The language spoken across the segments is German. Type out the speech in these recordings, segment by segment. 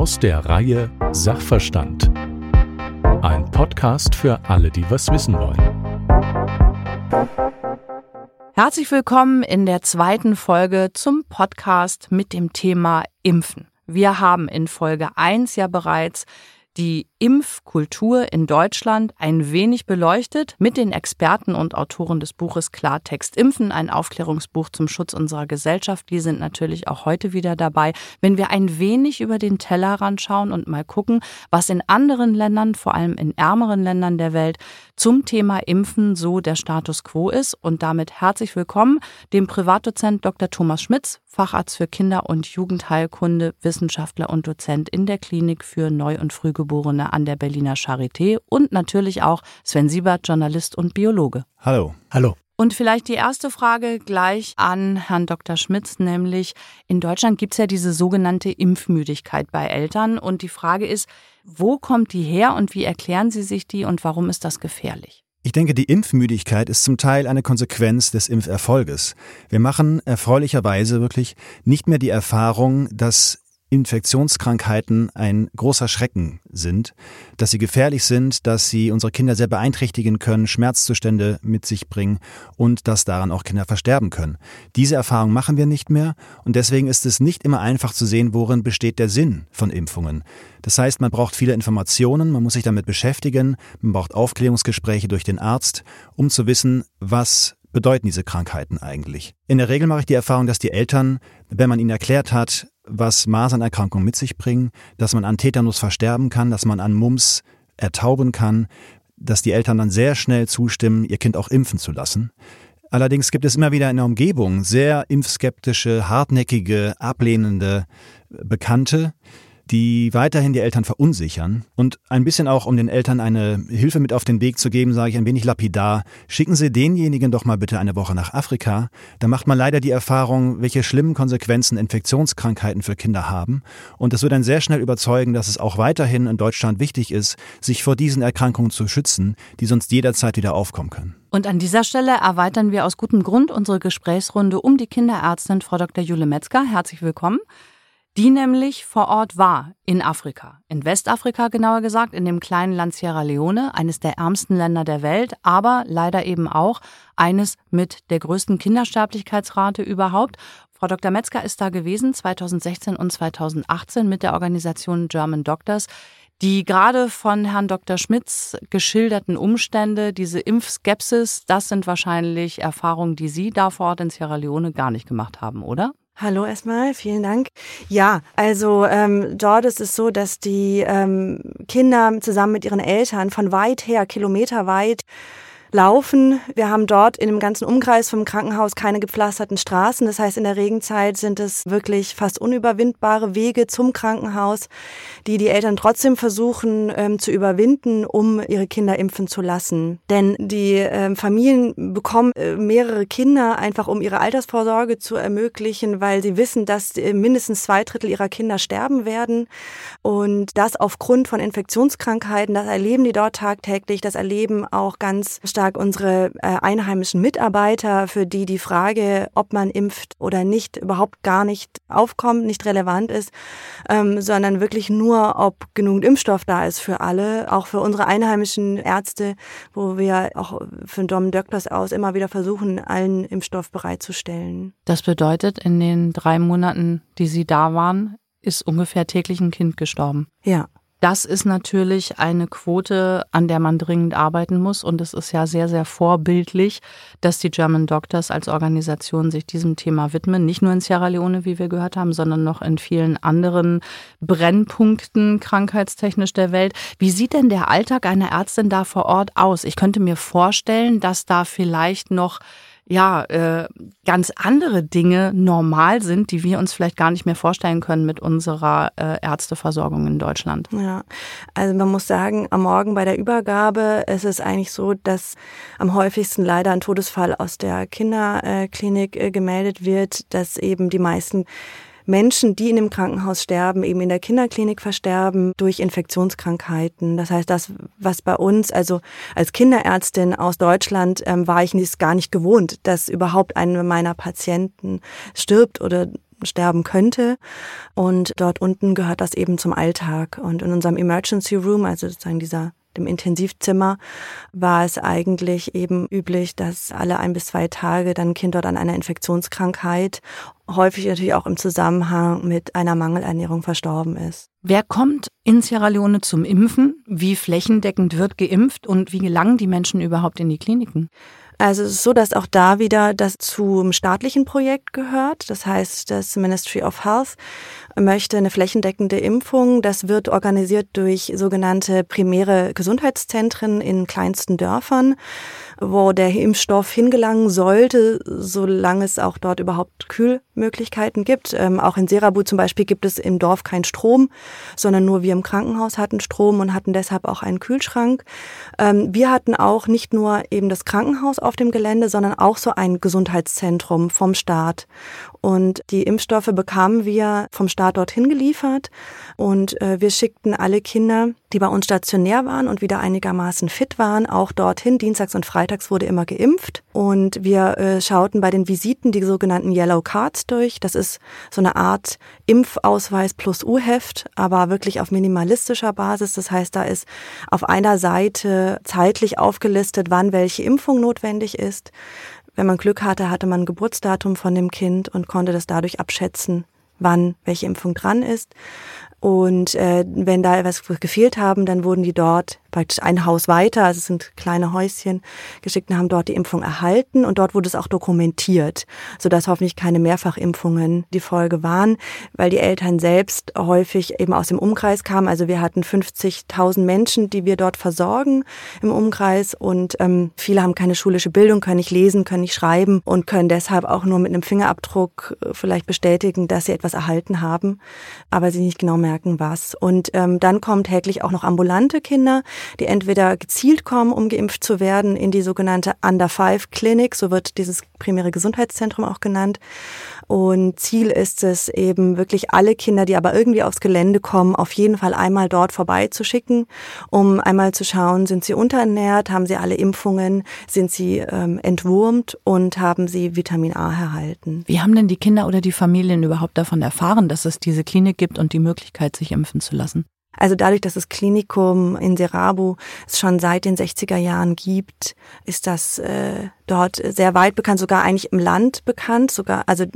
Aus der Reihe Sachverstand. Ein Podcast für alle, die was wissen wollen. Herzlich willkommen in der zweiten Folge zum Podcast mit dem Thema Impfen. Wir haben in Folge 1 ja bereits die Impfkultur in Deutschland ein wenig beleuchtet mit den Experten und Autoren des Buches Klartext Impfen, ein Aufklärungsbuch zum Schutz unserer Gesellschaft. Die sind natürlich auch heute wieder dabei. Wenn wir ein wenig über den Tellerrand schauen und mal gucken, was in anderen Ländern, vor allem in ärmeren Ländern der Welt, zum Thema Impfen so der Status quo ist. Und damit herzlich willkommen dem Privatdozent Dr. Thomas Schmitz, Facharzt für Kinder- und Jugendheilkunde, Wissenschaftler und Dozent in der Klinik für Neu- und Frühgeborene an der Berliner Charité und natürlich auch Sven Siebert, Journalist und Biologe. Hallo. Hallo. Und vielleicht die erste Frage gleich an Herrn Dr. Schmitz, nämlich in Deutschland gibt es ja diese sogenannte Impfmüdigkeit bei Eltern. Und die Frage ist, wo kommt die her und wie erklären Sie sich die und warum ist das gefährlich? Ich denke, die Impfmüdigkeit ist zum Teil eine Konsequenz des Impferfolges. Wir machen erfreulicherweise wirklich nicht mehr die Erfahrung, dass Infektionskrankheiten ein großer Schrecken sind, dass sie gefährlich sind, dass sie unsere Kinder sehr beeinträchtigen können, Schmerzzustände mit sich bringen und dass daran auch Kinder versterben können. Diese Erfahrung machen wir nicht mehr und deswegen ist es nicht immer einfach zu sehen, worin besteht der Sinn von Impfungen. Das heißt, man braucht viele Informationen, man muss sich damit beschäftigen, man braucht Aufklärungsgespräche durch den Arzt, um zu wissen, was bedeuten diese Krankheiten eigentlich. In der Regel mache ich die Erfahrung, dass die Eltern, wenn man ihnen erklärt hat, was Masernerkrankungen mit sich bringen, dass man an Tetanus versterben kann, dass man an Mumps ertauben kann, dass die Eltern dann sehr schnell zustimmen, ihr Kind auch impfen zu lassen. Allerdings gibt es immer wieder in der Umgebung sehr impfskeptische, hartnäckige, ablehnende Bekannte, die weiterhin die Eltern verunsichern. Und ein bisschen auch, um den Eltern eine Hilfe mit auf den Weg zu geben, sage ich ein wenig lapidar, schicken Sie denjenigen doch mal bitte eine Woche nach Afrika. Da macht man leider die Erfahrung, welche schlimmen Konsequenzen Infektionskrankheiten für Kinder haben. Und das wird dann sehr schnell überzeugen, dass es auch weiterhin in Deutschland wichtig ist, sich vor diesen Erkrankungen zu schützen, die sonst jederzeit wieder aufkommen können. Und an dieser Stelle erweitern wir aus gutem Grund unsere Gesprächsrunde um die Kinderärztin Frau Dr. Jule Metzger. Herzlich willkommen die nämlich vor Ort war in Afrika, in Westafrika genauer gesagt, in dem kleinen Land Sierra Leone, eines der ärmsten Länder der Welt, aber leider eben auch eines mit der größten Kindersterblichkeitsrate überhaupt. Frau Dr. Metzger ist da gewesen 2016 und 2018 mit der Organisation German Doctors. Die gerade von Herrn Dr. Schmitz geschilderten Umstände, diese Impfskepsis, das sind wahrscheinlich Erfahrungen, die Sie da vor Ort in Sierra Leone gar nicht gemacht haben, oder? Hallo erstmal, vielen Dank. Ja, also ähm, dort ist es so, dass die ähm, Kinder zusammen mit ihren Eltern von weit her, kilometerweit, laufen. Wir haben dort in dem ganzen Umkreis vom Krankenhaus keine gepflasterten Straßen. Das heißt, in der Regenzeit sind es wirklich fast unüberwindbare Wege zum Krankenhaus, die die Eltern trotzdem versuchen ähm, zu überwinden, um ihre Kinder impfen zu lassen. Denn die ähm, Familien bekommen äh, mehrere Kinder einfach, um ihre Altersvorsorge zu ermöglichen, weil sie wissen, dass äh, mindestens zwei Drittel ihrer Kinder sterben werden. Und das aufgrund von Infektionskrankheiten, das erleben die dort tagtäglich, das erleben auch ganz stark stark unsere äh, einheimischen Mitarbeiter, für die die Frage, ob man impft oder nicht, überhaupt gar nicht aufkommt, nicht relevant ist, ähm, sondern wirklich nur, ob genug Impfstoff da ist für alle, auch für unsere einheimischen Ärzte, wo wir auch von Dom Dökters aus immer wieder versuchen, allen Impfstoff bereitzustellen. Das bedeutet, in den drei Monaten, die Sie da waren, ist ungefähr täglich ein Kind gestorben. Ja. Das ist natürlich eine Quote, an der man dringend arbeiten muss. Und es ist ja sehr, sehr vorbildlich, dass die German Doctors als Organisation sich diesem Thema widmen. Nicht nur in Sierra Leone, wie wir gehört haben, sondern noch in vielen anderen Brennpunkten krankheitstechnisch der Welt. Wie sieht denn der Alltag einer Ärztin da vor Ort aus? Ich könnte mir vorstellen, dass da vielleicht noch ja, äh, ganz andere Dinge normal sind, die wir uns vielleicht gar nicht mehr vorstellen können mit unserer äh, Ärzteversorgung in Deutschland. Ja, also man muss sagen, am Morgen bei der Übergabe ist es eigentlich so, dass am häufigsten leider ein Todesfall aus der Kinderklinik äh, gemeldet wird, dass eben die meisten Menschen, die in dem Krankenhaus sterben, eben in der Kinderklinik versterben durch Infektionskrankheiten. Das heißt, das, was bei uns, also als Kinderärztin aus Deutschland, ähm, war ich es gar nicht gewohnt, dass überhaupt eine meiner Patienten stirbt oder sterben könnte. Und dort unten gehört das eben zum Alltag. Und in unserem Emergency Room, also sozusagen dieser dem Intensivzimmer war es eigentlich eben üblich, dass alle ein bis zwei Tage dann ein Kind dort an einer Infektionskrankheit, häufig natürlich auch im Zusammenhang mit einer Mangelernährung verstorben ist. Wer kommt in Sierra Leone zum Impfen? Wie flächendeckend wird geimpft und wie gelangen die Menschen überhaupt in die Kliniken? Also es ist so, dass auch da wieder das zum staatlichen Projekt gehört. Das heißt, das Ministry of Health möchte eine flächendeckende Impfung. Das wird organisiert durch sogenannte primäre Gesundheitszentren in kleinsten Dörfern wo der Impfstoff hingelangen sollte, solange es auch dort überhaupt Kühlmöglichkeiten gibt. Ähm, auch in Serabu zum Beispiel gibt es im Dorf keinen Strom, sondern nur wir im Krankenhaus hatten Strom und hatten deshalb auch einen Kühlschrank. Ähm, wir hatten auch nicht nur eben das Krankenhaus auf dem Gelände, sondern auch so ein Gesundheitszentrum vom Staat. Und die Impfstoffe bekamen wir vom Staat dorthin geliefert. Und äh, wir schickten alle Kinder, die bei uns stationär waren und wieder einigermaßen fit waren, auch dorthin. Dienstags und freitags wurde immer geimpft. Und wir äh, schauten bei den Visiten die sogenannten Yellow Cards durch. Das ist so eine Art Impfausweis plus U-Heft, aber wirklich auf minimalistischer Basis. Das heißt, da ist auf einer Seite zeitlich aufgelistet, wann welche Impfung notwendig ist. Wenn man Glück hatte, hatte man ein Geburtsdatum von dem Kind und konnte das dadurch abschätzen, wann welche Impfung dran ist. Und äh, wenn da etwas gefehlt haben, dann wurden die dort praktisch ein Haus weiter, also es sind kleine Häuschen geschickt und haben dort die Impfung erhalten und dort wurde es auch dokumentiert, sodass hoffentlich keine Mehrfachimpfungen die Folge waren, weil die Eltern selbst häufig eben aus dem Umkreis kamen. Also wir hatten 50.000 Menschen, die wir dort versorgen im Umkreis und ähm, viele haben keine schulische Bildung, können nicht lesen, können nicht schreiben und können deshalb auch nur mit einem Fingerabdruck äh, vielleicht bestätigen, dass sie etwas erhalten haben, aber sie nicht genau merken, was. Und ähm, dann kommen täglich auch noch ambulante Kinder, die entweder gezielt kommen, um geimpft zu werden, in die sogenannte Under Five Clinic, so wird dieses primäre Gesundheitszentrum auch genannt. Und Ziel ist es eben wirklich alle Kinder, die aber irgendwie aufs Gelände kommen, auf jeden Fall einmal dort vorbeizuschicken, um einmal zu schauen, sind sie unterernährt, haben sie alle Impfungen, sind sie ähm, entwurmt und haben sie Vitamin A erhalten. Wie haben denn die Kinder oder die Familien überhaupt davon erfahren, dass es diese Klinik gibt und die Möglichkeit, sich impfen zu lassen? Also dadurch, dass das Klinikum in Serabu es schon seit den 60er Jahren gibt, ist das äh, dort sehr weit bekannt, sogar eigentlich im Land bekannt. Sogar, also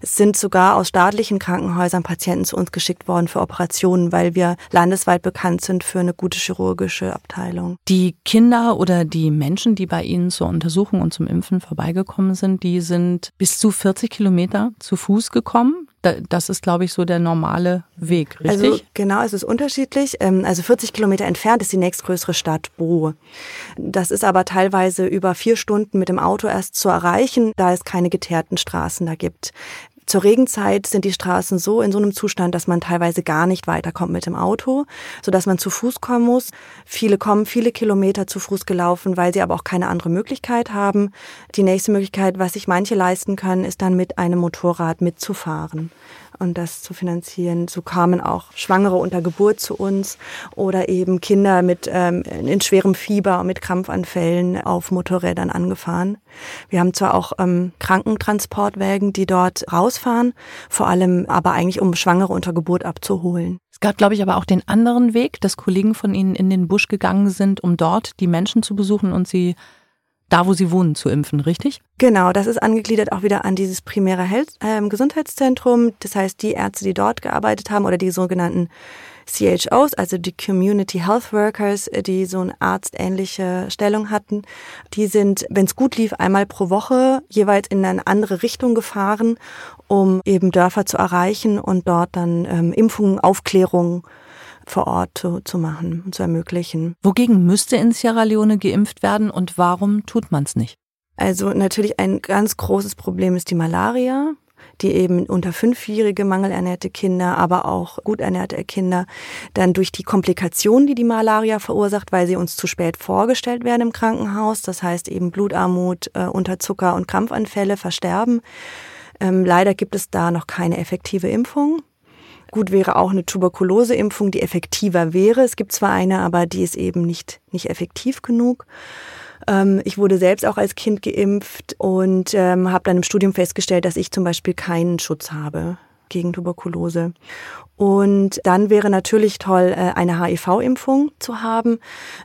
es sind sogar aus staatlichen Krankenhäusern Patienten zu uns geschickt worden für Operationen, weil wir landesweit bekannt sind für eine gute chirurgische Abteilung. Die Kinder oder die Menschen, die bei Ihnen zur Untersuchung und zum Impfen vorbeigekommen sind, die sind bis zu 40 Kilometer zu Fuß gekommen das ist, glaube ich, so der normale Weg, richtig? Also genau, es ist unterschiedlich. Ähm, also 40 Kilometer entfernt ist die nächstgrößere Stadt Bo. Das ist aber teilweise über vier Stunden mit dem Auto erst zu erreichen, da es keine geteerten Straßen da gibt. Zur Regenzeit sind die Straßen so in so einem Zustand, dass man teilweise gar nicht weiterkommt mit dem Auto, so dass man zu Fuß kommen muss. Viele kommen viele Kilometer zu Fuß gelaufen, weil sie aber auch keine andere Möglichkeit haben. Die nächste Möglichkeit, was sich manche leisten können, ist dann mit einem Motorrad mitzufahren und das zu finanzieren. So kamen auch Schwangere unter Geburt zu uns oder eben Kinder mit ähm, in schwerem Fieber und mit Krampfanfällen auf Motorrädern angefahren. Wir haben zwar auch ähm, Krankentransportwägen, die dort rausfahren, vor allem aber eigentlich um Schwangere unter Geburt abzuholen. Es gab, glaube ich, aber auch den anderen Weg, dass Kollegen von Ihnen in den Busch gegangen sind, um dort die Menschen zu besuchen und sie da, wo sie wohnen, zu impfen, richtig? Genau, das ist angegliedert auch wieder an dieses primäre Health, äh, Gesundheitszentrum. Das heißt, die Ärzte, die dort gearbeitet haben oder die sogenannten CHOs, also die Community Health Workers, äh, die so eine arztähnliche Stellung hatten, die sind, wenn es gut lief, einmal pro Woche jeweils in eine andere Richtung gefahren, um eben Dörfer zu erreichen und dort dann ähm, Impfungen, Aufklärung vor Ort zu, zu machen und zu ermöglichen. Wogegen müsste in Sierra Leone geimpft werden und warum tut man es nicht? Also natürlich ein ganz großes Problem ist die Malaria die eben unter fünfjährige mangelernährte Kinder, aber auch gut ernährte Kinder dann durch die Komplikationen, die die Malaria verursacht, weil sie uns zu spät vorgestellt werden im Krankenhaus, das heißt eben Blutarmut, äh, Unterzucker und Krampfanfälle versterben. Ähm, leider gibt es da noch keine effektive Impfung. Gut wäre auch eine Tuberkuloseimpfung, die effektiver wäre. Es gibt zwar eine, aber die ist eben nicht, nicht effektiv genug. Ähm, ich wurde selbst auch als Kind geimpft und ähm, habe dann im Studium festgestellt, dass ich zum Beispiel keinen Schutz habe gegen Tuberkulose. Und dann wäre natürlich toll, äh, eine HIV-Impfung zu haben,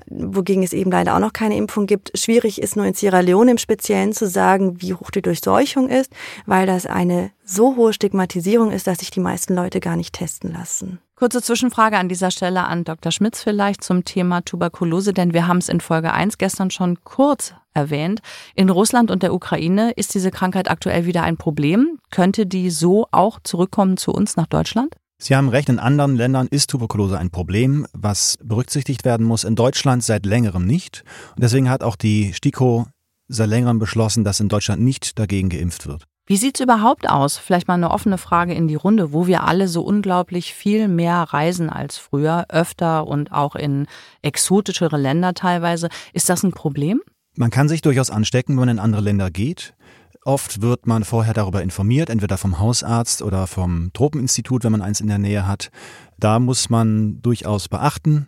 wogegen es eben leider auch noch keine Impfung gibt. Schwierig ist nur in Sierra Leone im Speziellen zu sagen, wie hoch die Durchseuchung ist, weil das eine so hohe Stigmatisierung ist, dass sich die meisten Leute gar nicht testen lassen. Kurze Zwischenfrage an dieser Stelle an Dr. Schmitz vielleicht zum Thema Tuberkulose, denn wir haben es in Folge 1 gestern schon kurz erwähnt. In Russland und der Ukraine ist diese Krankheit aktuell wieder ein Problem. Könnte die so auch zurückkommen zu uns nach Deutschland? Sie haben recht, in anderen Ländern ist Tuberkulose ein Problem, was berücksichtigt werden muss. In Deutschland seit längerem nicht. Und deswegen hat auch die STIKO seit längerem beschlossen, dass in Deutschland nicht dagegen geimpft wird. Wie sieht's überhaupt aus? Vielleicht mal eine offene Frage in die Runde, wo wir alle so unglaublich viel mehr reisen als früher, öfter und auch in exotischere Länder teilweise. Ist das ein Problem? Man kann sich durchaus anstecken, wenn man in andere Länder geht. Oft wird man vorher darüber informiert, entweder vom Hausarzt oder vom Tropeninstitut, wenn man eins in der Nähe hat. Da muss man durchaus beachten,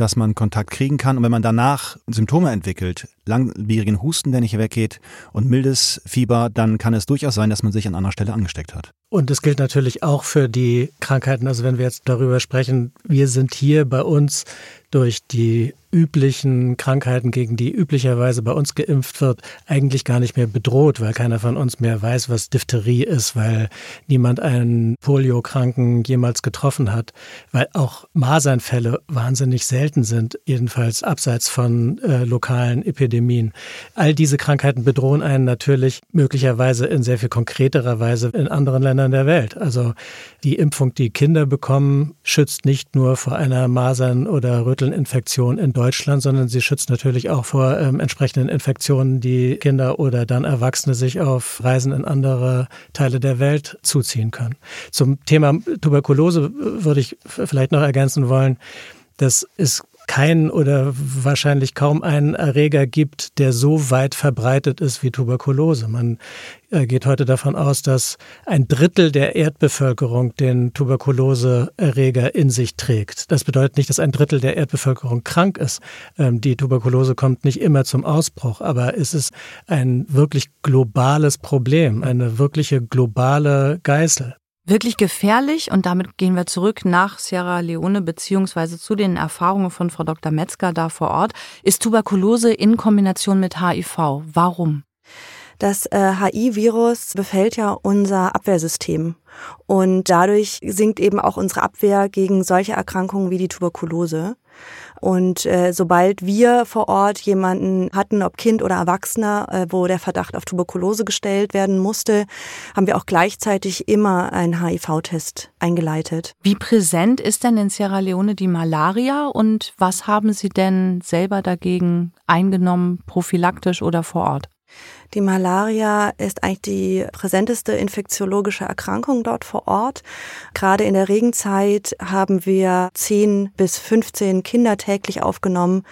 dass man Kontakt kriegen kann. Und wenn man danach Symptome entwickelt, langwierigen Husten, der nicht weggeht und mildes Fieber, dann kann es durchaus sein, dass man sich an anderer Stelle angesteckt hat. Und es gilt natürlich auch für die Krankheiten. Also wenn wir jetzt darüber sprechen, wir sind hier bei uns durch die üblichen Krankheiten, gegen die üblicherweise bei uns geimpft wird, eigentlich gar nicht mehr bedroht, weil keiner von uns mehr weiß, was Diphtherie ist, weil niemand einen Poliokranken jemals getroffen hat, weil auch Masernfälle wahnsinnig selten sind, jedenfalls abseits von äh, lokalen Epidemien. All diese Krankheiten bedrohen einen natürlich möglicherweise in sehr viel konkreterer Weise in anderen Ländern der Welt. Also die Impfung, die Kinder bekommen, schützt nicht nur vor einer Masern- oder Rüttelinfektion in Deutschland, sondern sie schützt natürlich auch vor ähm, entsprechenden Infektionen, die Kinder oder dann Erwachsene sich auf Reisen in andere Teile der Welt zuziehen können. Zum Thema Tuberkulose würde ich vielleicht noch ergänzen wollen, das ist keinen oder wahrscheinlich kaum einen Erreger gibt, der so weit verbreitet ist wie Tuberkulose. Man äh, geht heute davon aus, dass ein Drittel der Erdbevölkerung den Tuberkuloseerreger in sich trägt. Das bedeutet nicht, dass ein Drittel der Erdbevölkerung krank ist. Ähm, die Tuberkulose kommt nicht immer zum Ausbruch, aber es ist ein wirklich globales Problem, eine wirkliche globale Geißel. Wirklich gefährlich und damit gehen wir zurück nach Sierra Leone beziehungsweise zu den Erfahrungen von Frau Dr. Metzger da vor Ort, ist Tuberkulose in Kombination mit HIV. Warum? Das äh, HI-Virus befällt ja unser Abwehrsystem und dadurch sinkt eben auch unsere Abwehr gegen solche Erkrankungen wie die Tuberkulose. Und äh, sobald wir vor Ort jemanden hatten, ob Kind oder Erwachsener, äh, wo der Verdacht auf Tuberkulose gestellt werden musste, haben wir auch gleichzeitig immer einen HIV-Test eingeleitet. Wie präsent ist denn in Sierra Leone die Malaria und was haben Sie denn selber dagegen eingenommen, prophylaktisch oder vor Ort? Die Malaria ist eigentlich die präsenteste infektiologische Erkrankung dort vor Ort. Gerade in der Regenzeit haben wir 10 bis 15 Kinder täglich aufgenommen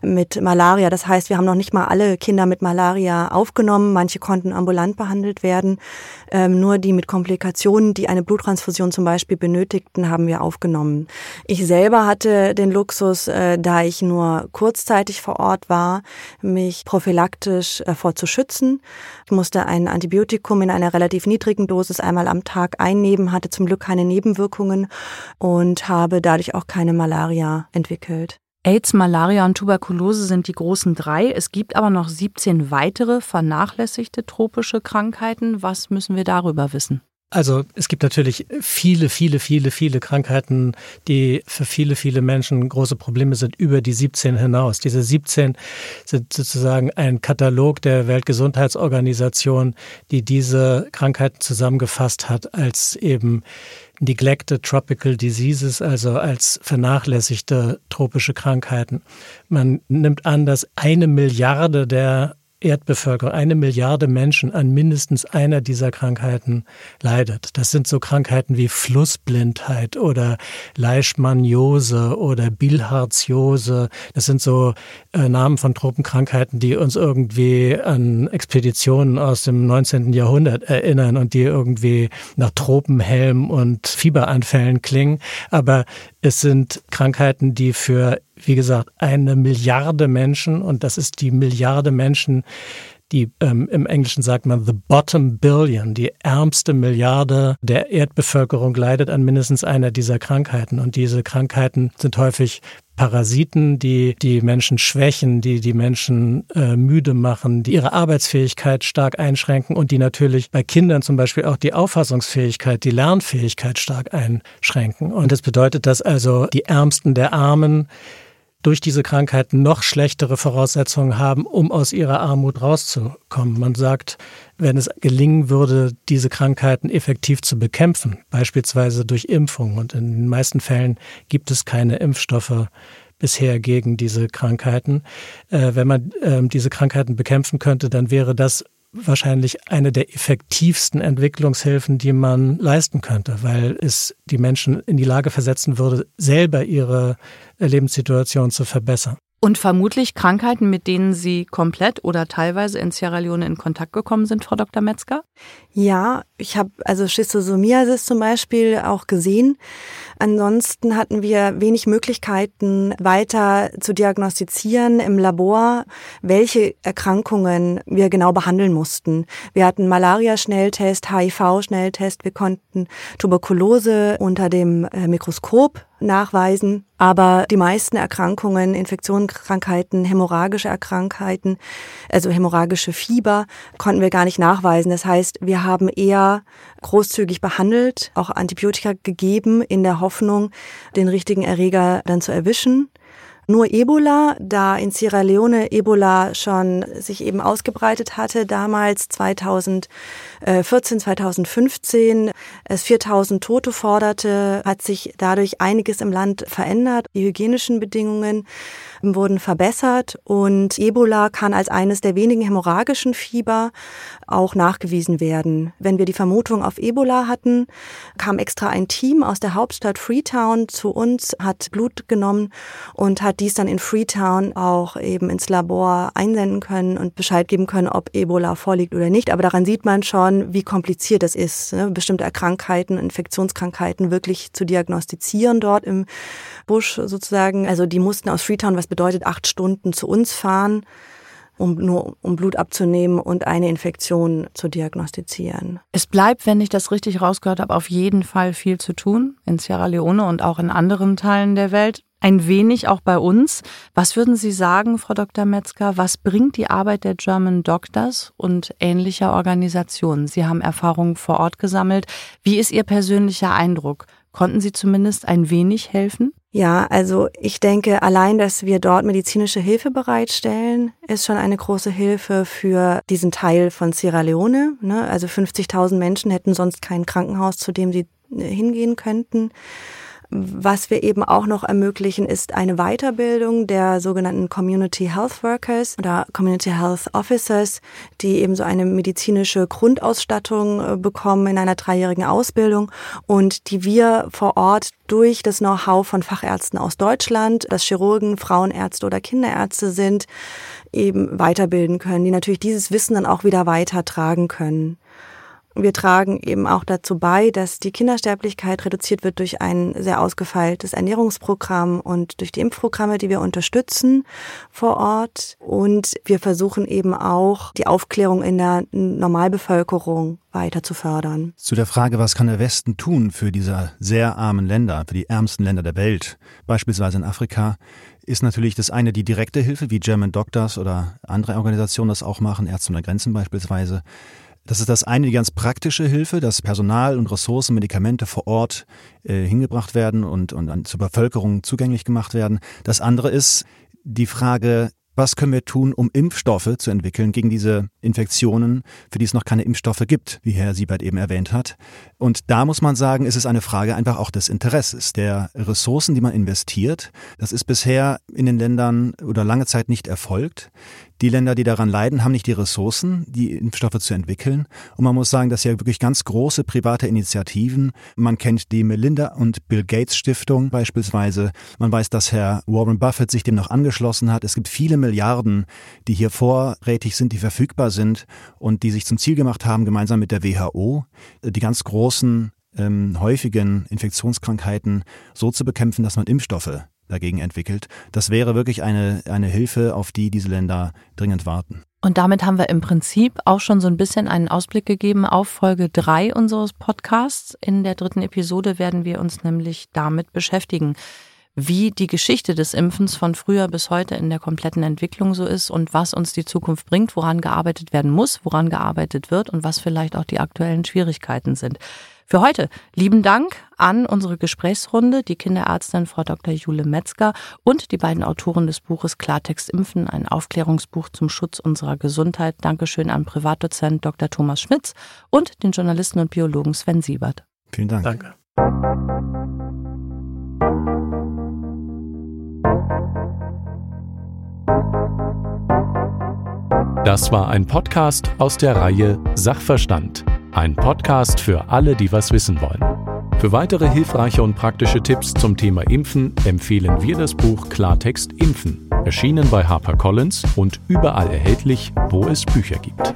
mit Malaria. Das heißt, wir haben noch nicht mal alle Kinder mit Malaria aufgenommen. Manche konnten ambulant behandelt werden. Ähm, nur die mit Komplikationen, die eine Bluttransfusion zum Beispiel benötigten, haben wir aufgenommen. Ich selber hatte den Luxus, äh, da ich nur kurzzeitig vor Ort war, mich prophylaktisch davor zu schützen. Ich musste ein Antibiotikum in einer relativ niedrigen Dosis einmal am Tag einnehmen, hatte zum Glück keine Nebenwirkungen und habe dadurch auch keine Malaria entwickelt. AIDS, Malaria und Tuberkulose sind die großen drei. Es gibt aber noch 17 weitere vernachlässigte tropische Krankheiten. Was müssen wir darüber wissen? Also es gibt natürlich viele, viele, viele, viele Krankheiten, die für viele, viele Menschen große Probleme sind über die 17 hinaus. Diese 17 sind sozusagen ein Katalog der Weltgesundheitsorganisation, die diese Krankheiten zusammengefasst hat als eben neglected tropical diseases, also als vernachlässigte tropische Krankheiten. Man nimmt an, dass eine Milliarde der Erdbevölkerung, eine Milliarde Menschen an mindestens einer dieser Krankheiten leidet. Das sind so Krankheiten wie Flussblindheit oder Leishmaniose oder Bilharziose. Das sind so äh, Namen von Tropenkrankheiten, die uns irgendwie an Expeditionen aus dem 19. Jahrhundert erinnern und die irgendwie nach Tropenhelm und Fieberanfällen klingen. Aber es sind Krankheiten, die für wie gesagt, eine Milliarde Menschen und das ist die Milliarde Menschen, die ähm, im Englischen sagt man the bottom billion, die ärmste Milliarde der Erdbevölkerung leidet an mindestens einer dieser Krankheiten. Und diese Krankheiten sind häufig Parasiten, die die Menschen schwächen, die die Menschen äh, müde machen, die ihre Arbeitsfähigkeit stark einschränken und die natürlich bei Kindern zum Beispiel auch die Auffassungsfähigkeit, die Lernfähigkeit stark einschränken. Und das bedeutet, dass also die Ärmsten der Armen durch diese Krankheiten noch schlechtere Voraussetzungen haben, um aus ihrer Armut rauszukommen. Man sagt, wenn es gelingen würde, diese Krankheiten effektiv zu bekämpfen, beispielsweise durch Impfung, und in den meisten Fällen gibt es keine Impfstoffe bisher gegen diese Krankheiten, äh, wenn man äh, diese Krankheiten bekämpfen könnte, dann wäre das wahrscheinlich eine der effektivsten Entwicklungshilfen, die man leisten könnte, weil es die Menschen in die Lage versetzen würde, selber ihre Lebenssituation zu verbessern. Und vermutlich Krankheiten, mit denen Sie komplett oder teilweise in Sierra Leone in Kontakt gekommen sind, Frau Dr. Metzger? Ja, ich habe also Schistosomiasis zum Beispiel auch gesehen. Ansonsten hatten wir wenig Möglichkeiten, weiter zu diagnostizieren im Labor, welche Erkrankungen wir genau behandeln mussten. Wir hatten Malaria-Schnelltest, HIV-Schnelltest, wir konnten Tuberkulose unter dem äh, Mikroskop nachweisen. Aber die meisten Erkrankungen, Infektionskrankheiten, hämorrhagische Erkrankheiten, also hämorrhagische Fieber, konnten wir gar nicht nachweisen. Das heißt, wir haben eher großzügig behandelt, auch Antibiotika gegeben, in der Hoffnung, den richtigen Erreger dann zu erwischen nur Ebola, da in Sierra Leone Ebola schon sich eben ausgebreitet hatte, damals 2014, 2015, es 4000 Tote forderte, hat sich dadurch einiges im Land verändert. Die hygienischen Bedingungen wurden verbessert und Ebola kann als eines der wenigen hämorrhagischen Fieber auch nachgewiesen werden. Wenn wir die Vermutung auf Ebola hatten, kam extra ein Team aus der Hauptstadt Freetown zu uns, hat Blut genommen und hat dies dann in Freetown auch eben ins Labor einsenden können und Bescheid geben können, ob Ebola vorliegt oder nicht. Aber daran sieht man schon, wie kompliziert es ist, ne? bestimmte Erkrankheiten, Infektionskrankheiten wirklich zu diagnostizieren dort im Busch sozusagen. Also die mussten aus Freetown, was bedeutet acht Stunden zu uns fahren um nur um Blut abzunehmen und eine Infektion zu diagnostizieren. Es bleibt, wenn ich das richtig rausgehört habe, auf jeden Fall viel zu tun in Sierra Leone und auch in anderen Teilen der Welt. Ein wenig auch bei uns. Was würden Sie sagen, Frau Dr. Metzger? Was bringt die Arbeit der German Doctors und ähnlicher Organisationen? Sie haben Erfahrungen vor Ort gesammelt. Wie ist Ihr persönlicher Eindruck? Konnten Sie zumindest ein wenig helfen? Ja, also ich denke, allein, dass wir dort medizinische Hilfe bereitstellen, ist schon eine große Hilfe für diesen Teil von Sierra Leone. Ne? Also 50.000 Menschen hätten sonst kein Krankenhaus, zu dem sie äh, hingehen könnten. Was wir eben auch noch ermöglichen, ist eine Weiterbildung der sogenannten Community Health Workers oder Community Health Officers, die eben so eine medizinische Grundausstattung äh, bekommen in einer dreijährigen Ausbildung und die wir vor Ort durch das Know-how von Fachärzten aus Deutschland, das Chirurgen, Frauenärzte oder Kinderärzte sind, eben weiterbilden können, die natürlich dieses Wissen dann auch wieder weitertragen können. Wir tragen eben auch dazu bei, dass die Kindersterblichkeit reduziert wird durch ein sehr ausgefeiltes Ernährungsprogramm und durch die Impfprogramme, die wir unterstützen vor Ort. Und wir versuchen eben auch die Aufklärung in der Normalbevölkerung weiter zu fördern. Zu der Frage, was kann der Westen tun für diese sehr armen Länder, für die ärmsten Länder der Welt, beispielsweise in Afrika, ist natürlich das eine die direkte Hilfe, wie German Doctors oder andere Organisationen das auch machen, Ärzte ohne Grenzen beispielsweise. Das ist das eine, die ganz praktische Hilfe, dass Personal und Ressourcen, Medikamente vor Ort äh, hingebracht werden und, und an, zur Bevölkerung zugänglich gemacht werden. Das andere ist die Frage, was können wir tun, um Impfstoffe zu entwickeln gegen diese Infektionen, für die es noch keine Impfstoffe gibt, wie Herr Siebert eben erwähnt hat. Und da muss man sagen, ist es eine Frage einfach auch des Interesses, der Ressourcen, die man investiert. Das ist bisher in den Ländern oder lange Zeit nicht erfolgt. Die Länder, die daran leiden, haben nicht die Ressourcen, die Impfstoffe zu entwickeln. Und man muss sagen, dass ja wirklich ganz große private Initiativen, man kennt die Melinda und Bill Gates Stiftung beispielsweise, man weiß, dass Herr Warren Buffett sich dem noch angeschlossen hat. Es gibt viele Milliarden, die hier vorrätig sind, die verfügbar sind und die sich zum Ziel gemacht haben, gemeinsam mit der WHO, die ganz großen ähm, häufigen Infektionskrankheiten so zu bekämpfen, dass man Impfstoffe dagegen entwickelt. Das wäre wirklich eine, eine Hilfe, auf die diese Länder dringend warten. Und damit haben wir im Prinzip auch schon so ein bisschen einen Ausblick gegeben auf Folge drei unseres Podcasts. In der dritten Episode werden wir uns nämlich damit beschäftigen, wie die Geschichte des Impfens von früher bis heute in der kompletten Entwicklung so ist und was uns die Zukunft bringt, woran gearbeitet werden muss, woran gearbeitet wird und was vielleicht auch die aktuellen Schwierigkeiten sind. Für heute lieben Dank an unsere Gesprächsrunde, die Kinderärztin Frau Dr. Jule Metzger und die beiden Autoren des Buches Klartext Impfen, ein Aufklärungsbuch zum Schutz unserer Gesundheit. Dankeschön an Privatdozent Dr. Thomas Schmitz und den Journalisten und Biologen Sven Siebert. Vielen Dank. Danke. Das war ein Podcast aus der Reihe Sachverstand. Ein Podcast für alle, die was wissen wollen. Für weitere hilfreiche und praktische Tipps zum Thema Impfen empfehlen wir das Buch Klartext Impfen, erschienen bei HarperCollins und überall erhältlich, wo es Bücher gibt.